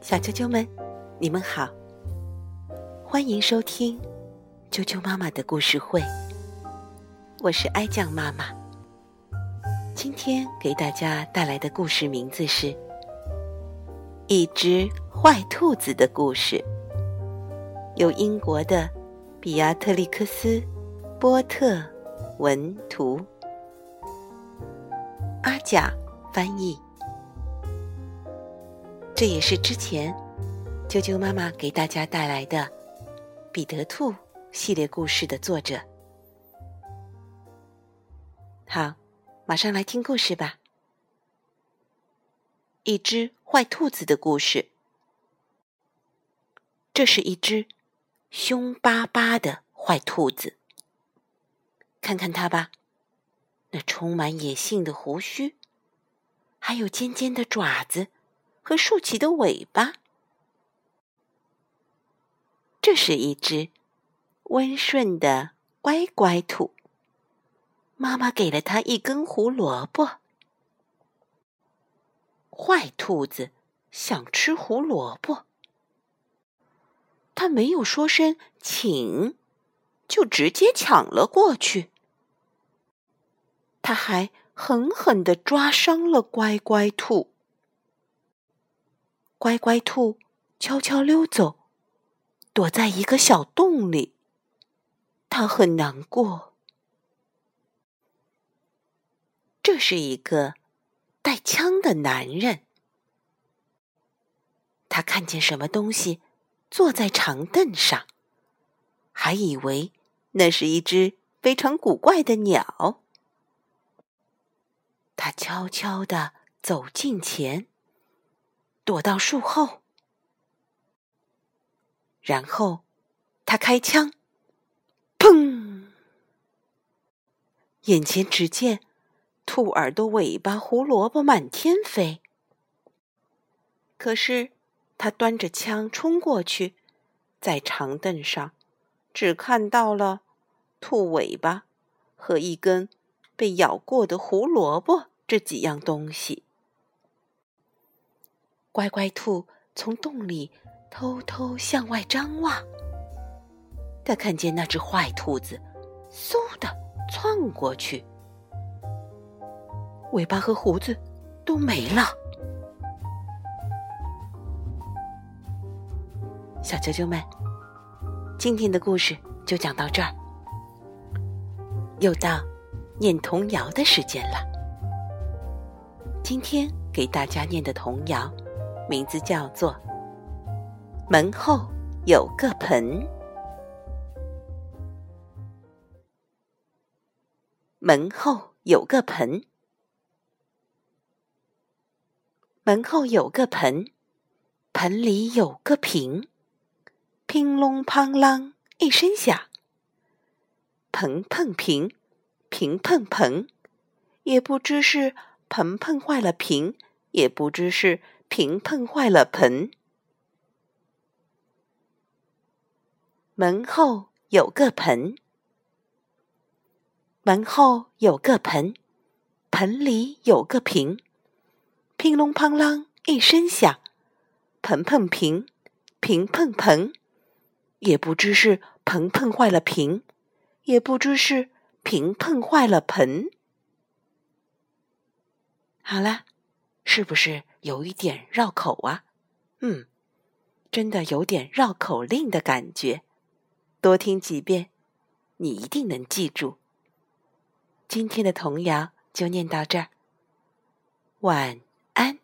小啾啾们，你们好，欢迎收听啾啾妈妈的故事会。我是哀酱妈妈，今天给大家带来的故事名字是《一只坏兔子的故事》，由英国的比亚特利克斯·波特文图，阿甲翻译。这也是之前啾啾妈妈给大家带来的《彼得兔》系列故事的作者。好，马上来听故事吧。一只坏兔子的故事。这是一只凶巴巴的坏兔子。看看它吧，那充满野性的胡须，还有尖尖的爪子。和竖起的尾巴，这是一只温顺的乖乖兔。妈妈给了它一根胡萝卜。坏兔子想吃胡萝卜，它没有说声请，就直接抢了过去。它还狠狠的抓伤了乖乖兔。乖乖兔悄悄溜走，躲在一个小洞里。他很难过。这是一个带枪的男人。他看见什么东西坐在长凳上，还以为那是一只非常古怪的鸟。他悄悄地走近前。躲到树后，然后他开枪，砰！眼前只见兔耳朵、尾巴、胡萝卜满天飞。可是他端着枪冲过去，在长凳上只看到了兔尾巴和一根被咬过的胡萝卜这几样东西。乖乖兔从洞里偷偷向外张望，他看见那只坏兔子嗖的窜过去，尾巴和胡子都没了。小啾啾们，今天的故事就讲到这儿，又到念童谣的时间了。今天给大家念的童谣。名字叫做《门后有个盆》。门后有个盆，门后有个盆，盆里有个瓶，乒隆乓啷一声响，盆碰瓶，瓶碰盆，也不知是盆碰坏了瓶，也不知是。瓶碰坏了盆，门后有个盆，门后有个盆，盆里有个瓶，乒隆乓啷一声响，盆碰瓶，瓶碰盆，也不知是盆碰坏了瓶，也不知是瓶碰坏了盆。好了，是不是？有一点绕口啊，嗯，真的有点绕口令的感觉。多听几遍，你一定能记住。今天的童谣就念到这儿，晚安。